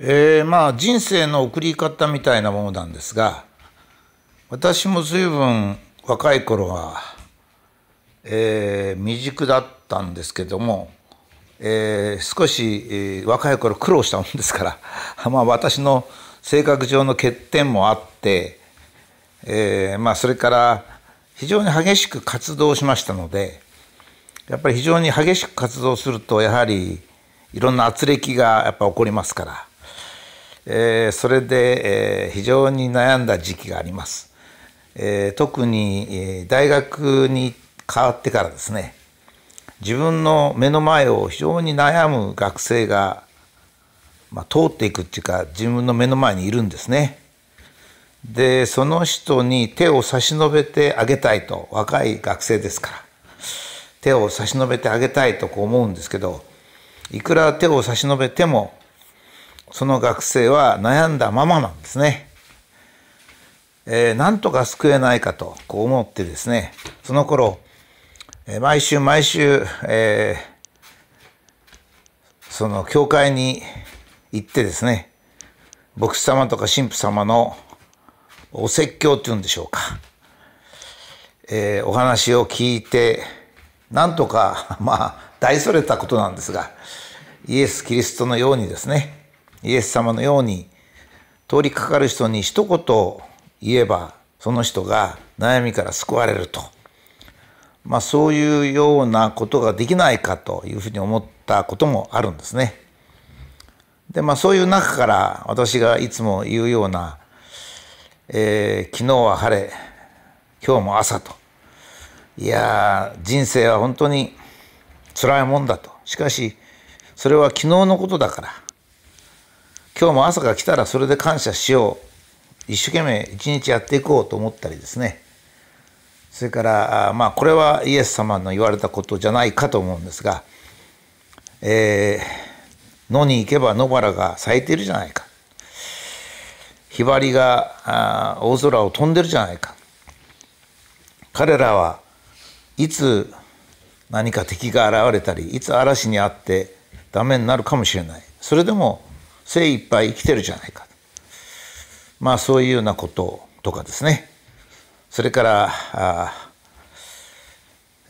えー、まあ人生の送り方みたいなものなんですが私も随分若い頃は、えー、未熟だったんですけども、えー、少し、えー、若い頃苦労したもんですから まあ私の性格上の欠点もあって、えー、まあそれから非常に激しく活動しましたのでやっぱり非常に激しく活動するとやはりいろんな圧力がやっぱ起こりますから。えー、それで、えー、非常に悩んだ時期があります。えー、特に、え大学に変わってからですね自分の目の前を非常に悩む学生が、まあ、通っていくっていうか自分の目の前にいるんですね。でその人に手を差し伸べてあげたいと若い学生ですから手を差し伸べてあげたいとこう思うんですけどいくら手を差し伸べてもその学生は悩んだままなんですね。えー、なんとか救えないかとこう思ってですねその頃、えー、毎週毎週、えー、その教会に行ってですね牧師様とか神父様のお説教っていうんでしょうか、えー、お話を聞いてなんとか まあ大それたことなんですがイエス・キリストのようにですねイエス様のように通りかかる人に一言言えばその人が悩みから救われると、まあ、そういうようなことができないかというふうに思ったこともあるんですね。でまあそういう中から私がいつも言うような、えー、昨日は晴れ今日も朝と。いや人生は本当に辛いもんだと。しかしそれは昨日のことだから。今日も朝が来たらそれで感謝しよう。一生懸命一日やっていこうと思ったりですね。それからまあこれはイエス様の言われたことじゃないかと思うんですが、えー、野に行けば野原が咲いているじゃないか。ひばりが大空を飛んでるじゃないか。彼らはいつ何か敵が現れたりいつ嵐にあってダメになるかもしれない。それでも精一杯生きてるじゃないか。まあそういうようなこととかですね。それからあ、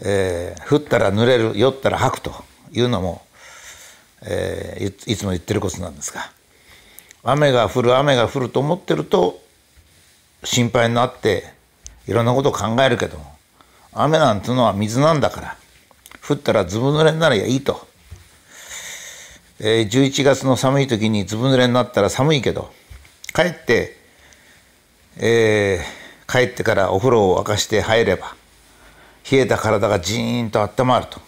えー、降ったら濡れる酔ったら吐くというのも、えー、いつも言ってることなんですが。雨が降る雨が降ると思ってると心配になっていろんなことを考えるけども雨なんてのは水なんだから降ったらずぶ濡れになりゃいいと。えー、11月の寒い時にずぶ濡れになったら寒いけど帰って、えー、帰ってからお風呂を沸かして入れば冷えた体がジーンと温まると。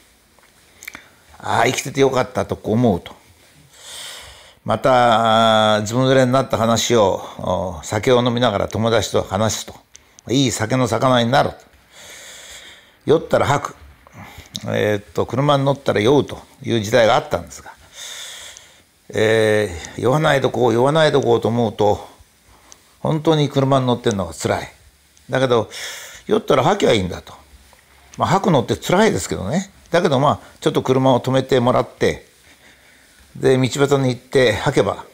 ああ生きててよかったと思うと。またずぶ濡れになった話を酒を飲みながら友達と話すと。いい酒の魚になる酔ったら吐く、えー、っと車に乗ったら酔うという時代があったんですがえー、酔わないとこう酔わないとこうと思うと本当に車に乗ってるのが辛い。だけど酔ったら吐きゃいいんだと、まあ、吐くのって辛いですけどね。だけどまあちょっと車を止めてもらってで道端に行って吐けば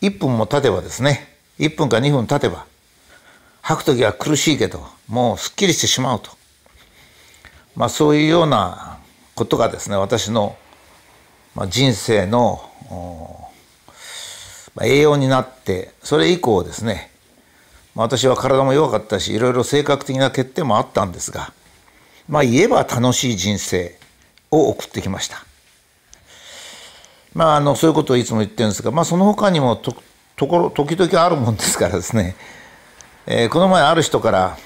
1分も経てばですね1分か2分経てば吐く時は苦しいけどもうすっきりしてしまうと。まあそういうようなことがですね私のまあ、人生の、まあ、栄養になってそれ以降ですね、まあ、私は体も弱かったしいろいろ性格的な欠点もあったんですがまあ言えば楽しい人生を送ってきました。まあ、あのそういうことをいつも言ってるんですが、まあ、その他にもとところ時々あるもんですからですね、えー、この前ある人から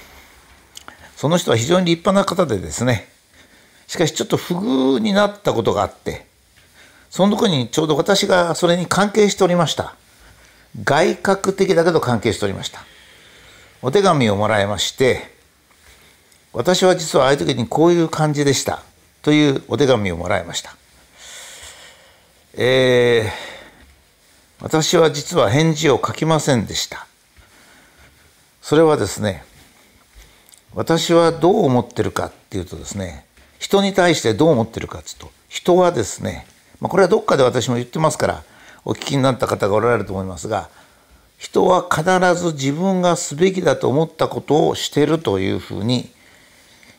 その人は非常に立派な方でですね。しかしちょっと不遇になったことがあってその時にちょうど私がそれに関係しておりました。外角的だけど関係しておりました。お手紙をもらいまして、私は実はああいう時にこういう感じでしたというお手紙をもらいました。えー、私は実は返事を書きませんでした。それはですね、私はどう思ってるかっていうとですね、人に対してどう思ってるかっていうと、人はですね、まあ、これはどっかで私も言ってますからお聞きになった方がおられると思いますが人は必ず自分がすべきだと思ったことをしているというふうに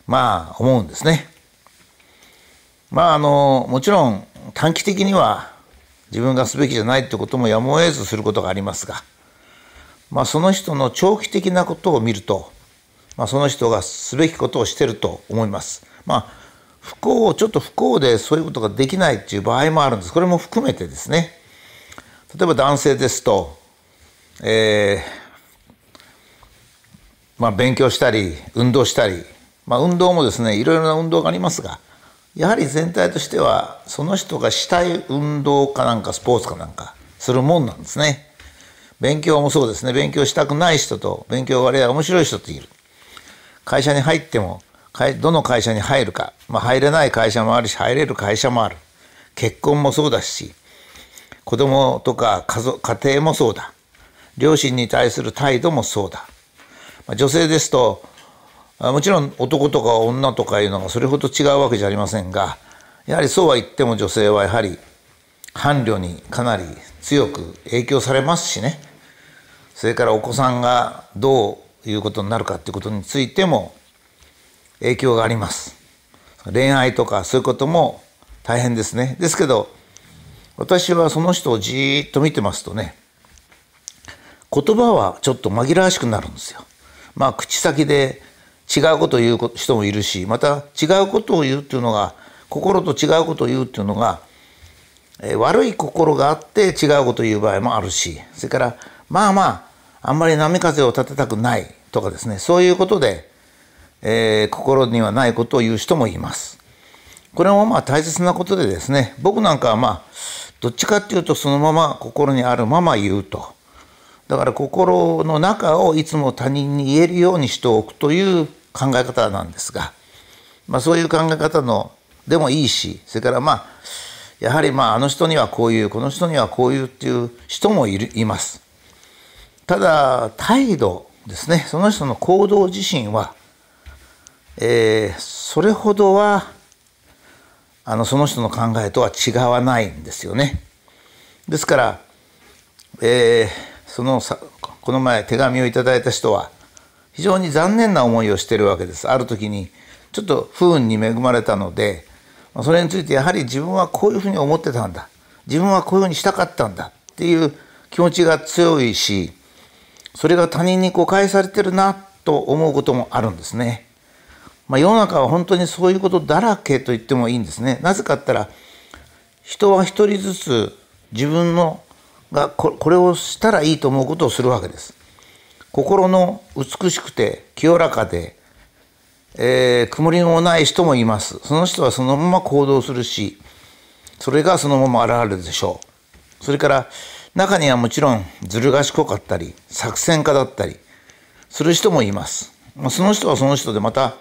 まあ思うんですね。まああのもちろん短期的には自分がすべきじゃないってこともやむを得ずすることがありますが、まあ、その人の長期的なことを見ると、まあ、その人がすべきことをしてると思います。まあ不幸ちょっと不幸でそういうことができないっていう場合もあるんですこれも含めてですね例えば男性ですと、えー、まあ、勉強したり運動したり、まあ、運動もですねいろいろな運動がありますがやはり全体としてはその人がしたい運動かなんかスポーツかなんかするもんなんですね。勉強もそうですね勉強したくない人と勉強があれ面白い人といる。会社に入ってもどの会社に入るか、まあ、入れない会社もあるし入れる会社もある。結婚もそうだし子供とか家庭もそうだ。両親に対する態度もそうだ、まあ、女性ですともちろん男とか女とかいうのがそれほど違うわけじゃありませんがやはりそうは言っても女性はやはり伴侶にかなり強く影響されますしね。それからお子さんがどういうことになるかっていうことについても影響があります。恋愛とかそういうことも大変ですね。ですけど私はその人をじっと見てますとね言葉はちょっと紛らわしくなるんですよ。まあ口先で違うことを言う人もいるしまた違うことを言うっていうのが心と違うことを言うっていうのが、え、悪い心があって違うことを言う場合もあるしそれからまあまああんまり波風を立てたくないとかですねそういうことで、えー、心にはないことを言う人もいます。これもまあ大切なことでですね僕なんかはまあどっちかっていうとそのまま心にあるまま言うと。だから心の中をいつも他人に言えるようにしておくという考え方なんですが、まあ、そういう考え方のでもいいしそれからまあやはりまああの人にはこういうこの人にはこういうっていう人もいるいます。ただ態度ですねその人の行動自身は、えー、それほどはあのその人の考えとは違わないんですよね。ですから、えー、そのさこの前手紙をいただいた人は非常に残念な思いをしてるわけです。ある時にちょっと不運に恵まれたのでそれについてやはり自分はこういうふうに思ってたんだ自分はこういうふうにしたかったんだっていう気持ちが強いしそれが他人に誤解されてるなと思うこともあるんですね。まあ、世の中は本当にそういうことだらけと言ってもいいんですね。なぜかったら人は一人ずつ自分のがこれをしたらいいと思うことをするわけです。心の美しくて清らかで、えー、曇りもない人もいます。その人はそのまま行動するし、それがそのまま現れるでしょう。それから中にはもちろんずる賢かったり作戦家だったりする人もいます。まあその人はその人でまた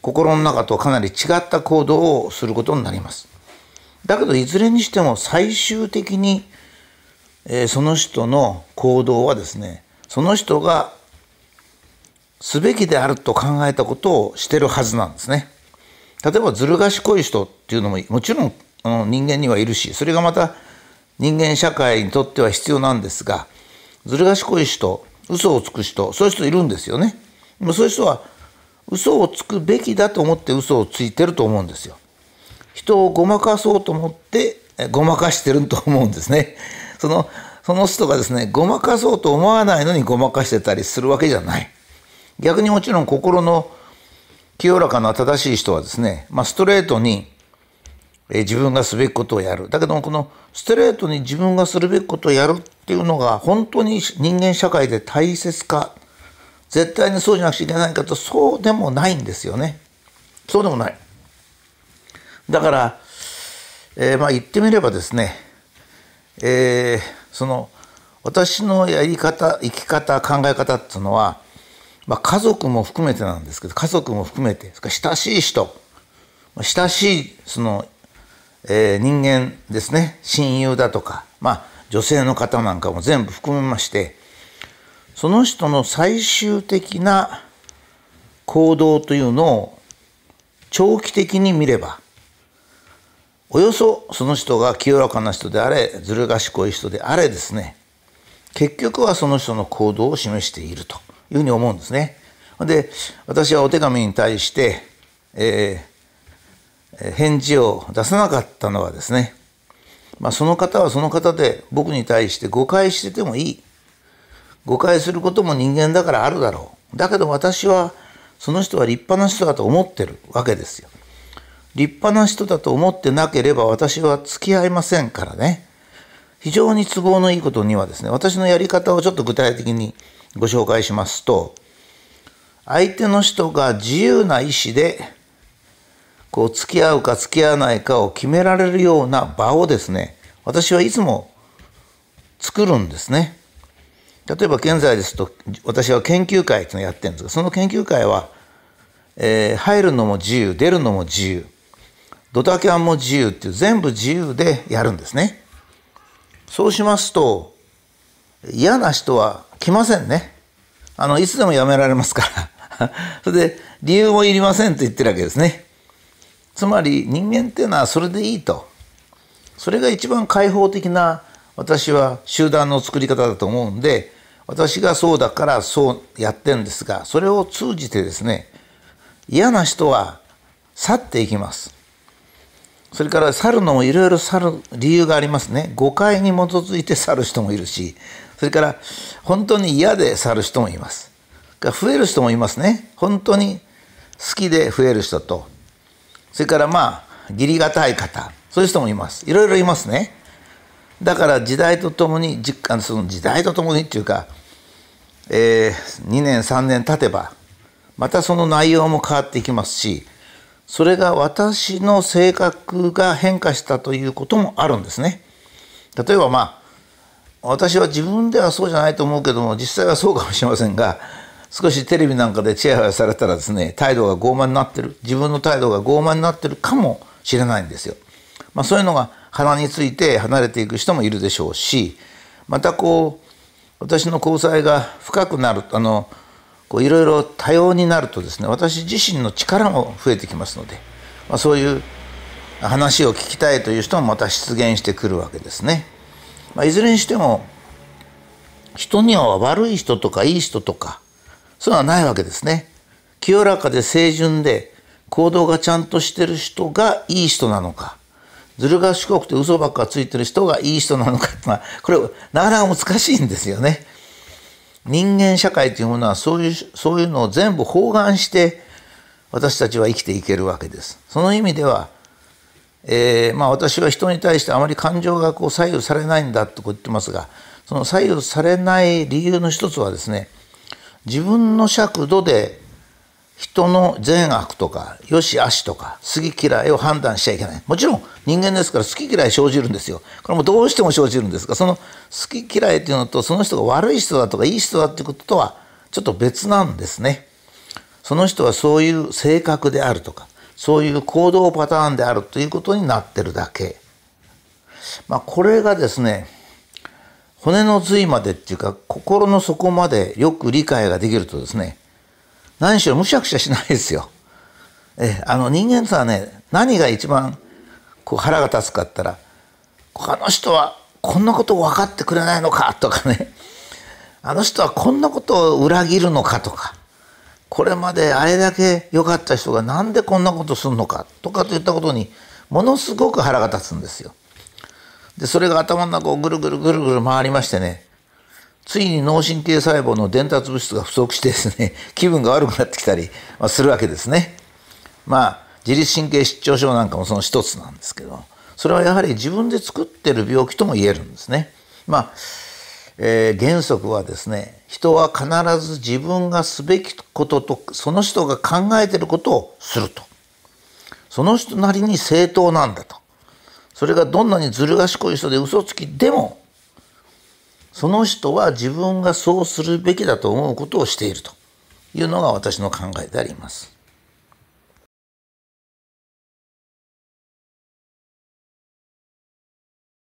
心の中とかなり違った行動をすることになります。だけどいずれにしても最終的に、えー、その人の行動はですねその人がすべきであると考えたことをしてるはずなんですね。例えばずる賢い人っていうのももちろんあの人間にはいるしそれがまた人間社会にとっては必要なんですがずる賢い人嘘をつく人そういう人いるんですよね。そういう人は嘘をつくべきだと思って嘘をついてると思うんですよ。人をごまかそうと思ってごまかしてると思うんですね。そのその人がですね、ごまかそうと思わないのにごまかしてたりするわけじゃない。逆にもちろん心の清らかな正しい人はですね、まあ、ストレートに、自分がすべきことをやる。だけどもこのストレートに自分がするべきことをやるっていうのが本当に人間社会で大切か、絶対にそうじゃなくちゃいけないかとそうでもないんですよね。そうでもない。だから、えー、まあ言ってみればですね、えー、その私のやり方生き方考え方っていうのは、まあ、家族も含めてなんですけど家族も含めて親しい人親しいその、えー、人間ですね親友だとか、まあ、女性の方なんかも全部含めましてその人の最終的な行動というのを長期的に見ればおよそその人が清らかな人であれずる賢い人であれですね結局はその人の行動を示しているというふうに思うんですね。で私はお手紙に対して、えー、返事を出さなかったのはですね、まあ、その方はその方で僕に対して誤解しててもいい誤解することも人間だからあるだろうだけど私はその人は立派な人だと思ってるわけですよ。立派な人だと思ってなければ私は付き合いませんからね。非常に都合のいいことにはですね、私のやり方をちょっと具体的にご紹介しますと、相手の人が自由な意志で、こう付き合うか付き合わないかを決められるような場をですね、私はいつも作るんですね。例えば現在ですと、私は研究会っていうのをやってるんですが、その研究会は、えー、入るのも自由、出るのも自由、ドタキャンも自由っていう全部自由でやるんですね。そうしますと、嫌な人は来ませんね。あの、いつでもやめられますから。それで、理由もいりませんと言ってるわけですね。つまり、人間っていうのはそれでいいと。それが一番開放的な、私は集団の作り方だと思うんで、私がそうだからそうやってんですが、それを通じてですね、嫌な人は去っていきます。それから去るのもいろいろ去る理由がありますね。誤解に基づいて去る人もいるし、それから本当に嫌で去る人もいます。増える人もいますね。本当に好きで増える人と、それからまあ、義理がたい方、そういう人もいます。いろいろいますね。だから時代とともに、その時代とともにっていうか、えー、2年3年経てば、またその内容も変わっていきますし、それが私の性格が変化したということもあるんですね。例えばまあ私は自分ではそうじゃないと思うけども実際はそうかもしれませんが少しテレビなんかでチヤホヤされたらですね態度が傲慢になってる自分の態度が傲慢になってるかもしれないんですよ。まあ、そういうのが鼻について離れていく人もいるでしょうしまたこう私の交際が深くなるあのこういろいろ多様になるとですね私自身の力も増えてきますので、まあ、そういう話を聞きたいという人もまた出現してくるわけですね。まあ、いずれにしても人には悪い人とかいい人とかそういうのはないわけですね。清らかで清純で行動がちゃんとしてる人がいい人なのかずる賢くて嘘ばっかついてる人がいい人なのかってのはこれなかなか難しいんですよね。人間社会というものはそういうそういうのを全部包含して私たちは生きていけるわけです。その意味では、えー、まあ私は人に対してあまり感情がこう左右されないんだと言ってますがその左右されない理由の一つはですね自分の尺度で人の善悪とか良し悪しとか好き嫌いを判断しちゃいけない。もちろん人間ですから好き嫌い生じるんですよ。これもどうしても生じるんですがその好き嫌いっていうのとその人が悪い人だとかいい人だっていうこととはちょっと別なんですね。その人はそういう性格であるとかそういう行動パターンであるということになってるだけ。まあこれがですね骨の髄までっていうか心の底までよく理解ができるとですね何しろむしゃくしゃしないですよ。えあの人間とはね何が一番こう腹が立つかったらあの人はこんなことを分かってくれないのかとかね あの人はこんなことを裏切るのかとかこれまであれだけ良かった人がなんでこんなことするのかとかといったことにものすごく腹が立つんですよ。でそれが頭の中をぐるぐるぐるぐる回りましてねついに脳神経細胞の伝達物質が不足してですね、気分が悪くなってきたりするわけですね。まあ、自律神経失調症なんかもその一つなんですけど、それはやはり自分で作ってる病気とも言えるんですね。まあ、えー、原則はですね、人は必ず自分がすべきことと、その人が考えてることをすると。その人なりに正当なんだと。それがどんなにずる賢い人で嘘つきでもその人は自分がそうするべきだと思うことをしているというのが私の考えであります。